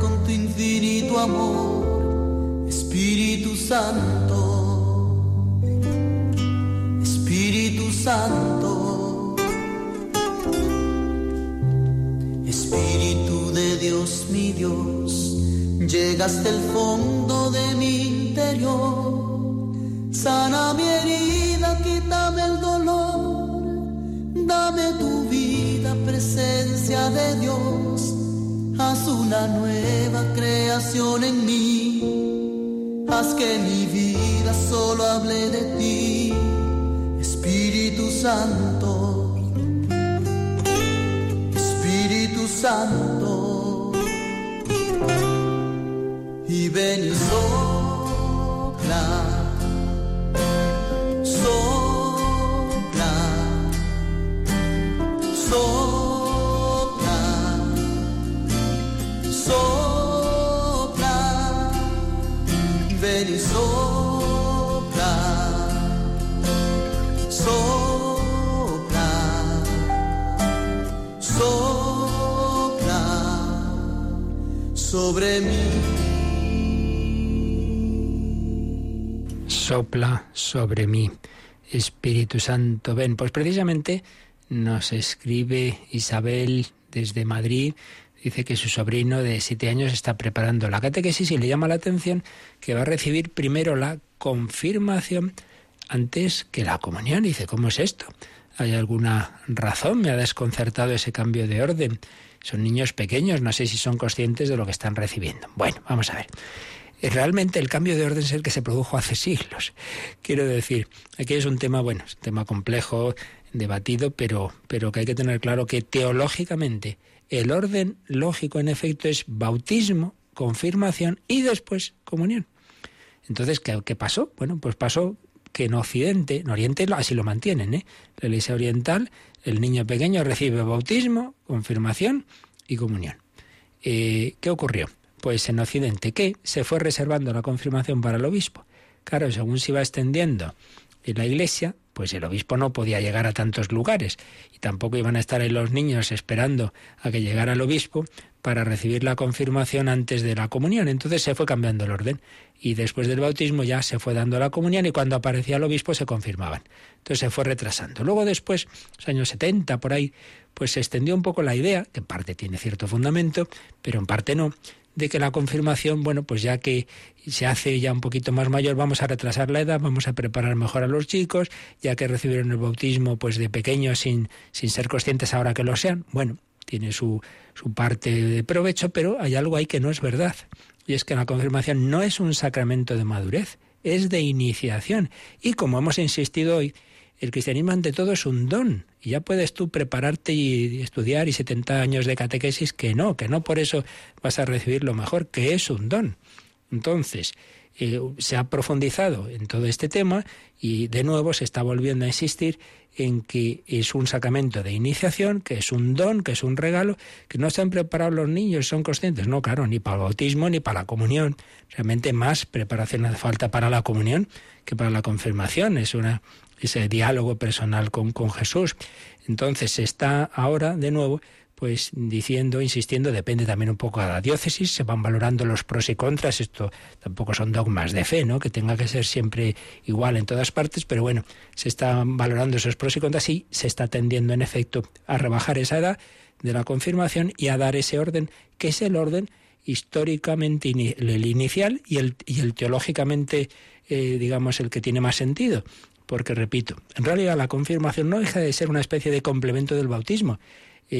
con tu infinito amor, Espíritu Santo, Espíritu Santo, Espíritu de Dios mi Dios, llega hasta el fondo de mi interior, sana mi nueva creación en sobre mí. Sopla sobre mí, Espíritu Santo, ven. Pues precisamente nos escribe Isabel desde Madrid, dice que su sobrino de siete años está preparando la catequesis y le llama la atención que va a recibir primero la confirmación antes que la comunión. Dice, ¿cómo es esto? ¿Hay alguna razón? Me ha desconcertado ese cambio de orden. Son niños pequeños, no sé si son conscientes de lo que están recibiendo. Bueno, vamos a ver. Realmente el cambio de orden es el que se produjo hace siglos. Quiero decir, aquí es un tema, bueno, es un tema complejo, debatido, pero, pero que hay que tener claro que teológicamente el orden lógico en efecto es bautismo, confirmación y después comunión. Entonces, ¿qué, qué pasó? Bueno, pues pasó que en Occidente, en Oriente así lo mantienen, ¿eh? La Iglesia Oriental, el niño pequeño recibe bautismo, confirmación y comunión. Eh, ¿Qué ocurrió? Pues en Occidente, ¿qué? Se fue reservando la confirmación para el obispo. Claro, según se iba extendiendo en la Iglesia, pues el obispo no podía llegar a tantos lugares y tampoco iban a estar ahí los niños esperando a que llegara el obispo para recibir la confirmación antes de la comunión. Entonces se fue cambiando el orden y después del bautismo ya se fue dando la comunión y cuando aparecía el obispo se confirmaban. Entonces se fue retrasando. Luego después, los años 70 por ahí, pues se extendió un poco la idea, que en parte tiene cierto fundamento, pero en parte no, de que la confirmación, bueno, pues ya que se hace ya un poquito más mayor, vamos a retrasar la edad, vamos a preparar mejor a los chicos, ya que recibieron el bautismo pues de pequeños sin, sin ser conscientes ahora que lo sean. Bueno, tiene su, su parte de provecho, pero hay algo ahí que no es verdad. Y es que la confirmación no es un sacramento de madurez, es de iniciación. Y como hemos insistido hoy, el cristianismo ante todo es un don. Y ya puedes tú prepararte y estudiar y 70 años de catequesis que no, que no por eso vas a recibir lo mejor, que es un don. Entonces, eh, se ha profundizado en todo este tema y de nuevo se está volviendo a insistir en que es un sacramento de iniciación, que es un don, que es un regalo, que no se han preparado los niños, son conscientes. No, claro, ni para el bautismo ni para la comunión. Realmente más preparación hace falta para la comunión que para la confirmación. Es una ese diálogo personal con, con Jesús. Entonces se está ahora de nuevo pues diciendo, insistiendo, depende también un poco de la diócesis, se van valorando los pros y contras, esto tampoco son dogmas de fe, ¿no? Que tenga que ser siempre igual en todas partes, pero bueno, se están valorando esos pros y contras y se está tendiendo en efecto a rebajar esa edad de la confirmación y a dar ese orden, que es el orden históricamente el inicial y el, y el teológicamente, eh, digamos, el que tiene más sentido. Porque, repito, en realidad la confirmación no deja de ser una especie de complemento del bautismo.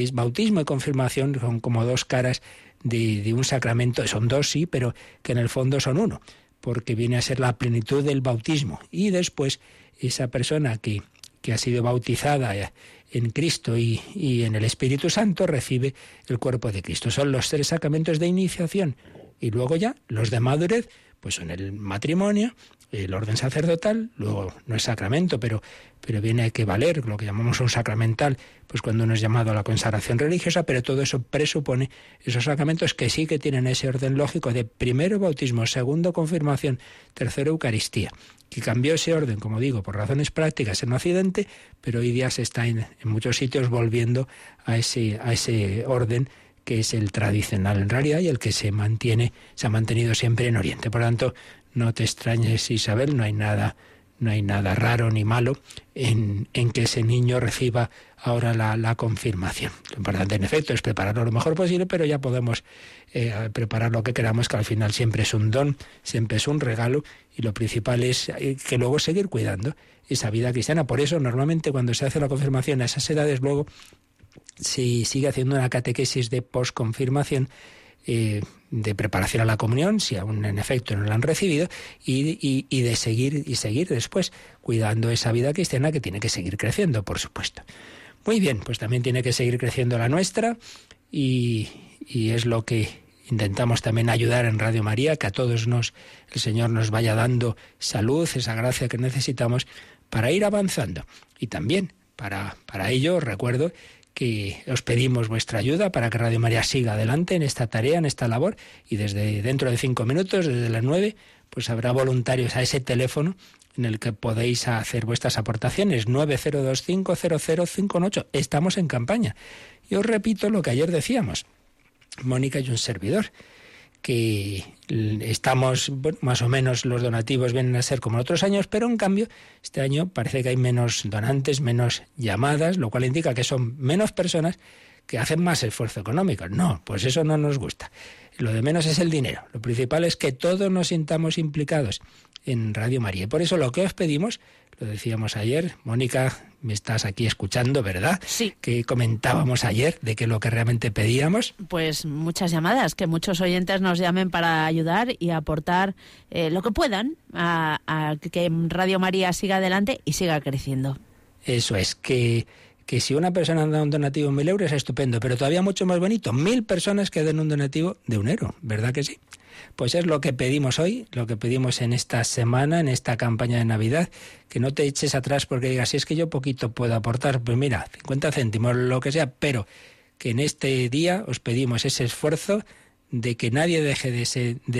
Es bautismo y confirmación son como dos caras de, un sacramento, son dos sí, pero que en el fondo son uno, porque viene a ser la plenitud del bautismo. Y después esa persona que, que ha sido bautizada en Cristo y, y, en el Espíritu Santo recibe el cuerpo de Cristo. Son los tres sacramentos de iniciación. Y luego ya los de madurez, pues son el matrimonio, el orden sacerdotal, luego no es sacramento, pero, pero viene a equivaler lo que llamamos un sacramental, pues cuando uno es llamado a la consagración religiosa, pero todo eso presupone esos sacramentos que sí que tienen ese orden lógico de primero bautismo, segundo confirmación, tercero Eucaristía, que cambió ese orden, como digo, por razones prácticas en Occidente, pero hoy día se está en, en muchos sitios volviendo a ese, a ese orden que es el tradicional en realidad y el que se mantiene, se ha mantenido siempre en Oriente. Por lo tanto, no te extrañes, Isabel, no hay nada, no hay nada raro ni malo en, en que ese niño reciba ahora la, la, confirmación. Lo importante, en efecto, es prepararlo lo mejor posible, pero ya podemos eh, preparar lo que queramos, que al final siempre es un don, siempre es un regalo, y lo principal es eh, que luego seguir cuidando esa vida cristiana. Por eso, normalmente, cuando se hace la confirmación a esas edades, luego se sigue haciendo una catequesis de posconfirmación eh, de preparación a la comunión, si aún en efecto no la han recibido, y, y, y, de seguir y seguir después cuidando esa vida cristiana que tiene que seguir creciendo, por supuesto. Muy bien, pues también tiene que seguir creciendo la nuestra y, y es lo que intentamos también ayudar en Radio María, que a todos nos, el Señor nos vaya dando salud, esa gracia que necesitamos para ir avanzando. Y también para, para ello, recuerdo que os pedimos vuestra ayuda para que Radio María siga adelante en esta tarea, en esta labor, y desde dentro de cinco minutos, desde las nueve, pues habrá voluntarios a ese teléfono en el que podéis hacer vuestras aportaciones, 90250058. Estamos en campaña. Y os repito lo que ayer decíamos, Mónica y un servidor, que estamos, más o menos los donativos vienen a ser como en otros años, pero en cambio este año parece que hay menos donantes, menos llamadas, lo cual indica que son menos personas que hacen más esfuerzo económico. No, pues eso no nos gusta. Lo de menos es el dinero. Lo principal es que todos nos sintamos implicados en Radio María. Y por eso lo que os pedimos, lo decíamos ayer, Mónica, me estás aquí escuchando, ¿verdad? Sí. Que comentábamos ayer de que lo que realmente pedíamos. Pues muchas llamadas, que muchos oyentes nos llamen para ayudar y aportar eh, lo que puedan a, a que Radio María siga adelante y siga creciendo. Eso es, que que si una persona da un donativo de mil euros es estupendo, pero todavía mucho más bonito, mil personas que den un donativo de un euro, ¿verdad que sí? Pues es lo que pedimos hoy, lo que pedimos en esta semana, en esta campaña de Navidad, que no te eches atrás porque digas, si es que yo poquito puedo aportar, pues mira, 50 céntimos, lo que sea, pero que en este día os pedimos ese esfuerzo de que nadie deje de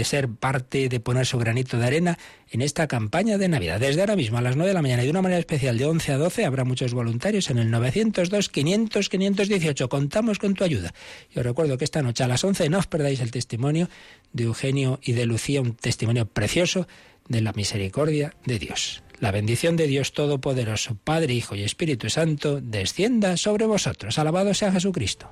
ser, parte, de poner su granito de arena en esta campaña de Navidad. Desde ahora mismo a las 9 de la mañana y de una manera especial de 11 a 12 habrá muchos voluntarios en el 902-500-518. Contamos con tu ayuda. Yo recuerdo que esta noche a las 11 no os perdáis el testimonio de Eugenio y de Lucía, un testimonio precioso de la misericordia de Dios. La bendición de Dios Todopoderoso, Padre, Hijo y Espíritu Santo, descienda sobre vosotros. Alabado sea Jesucristo.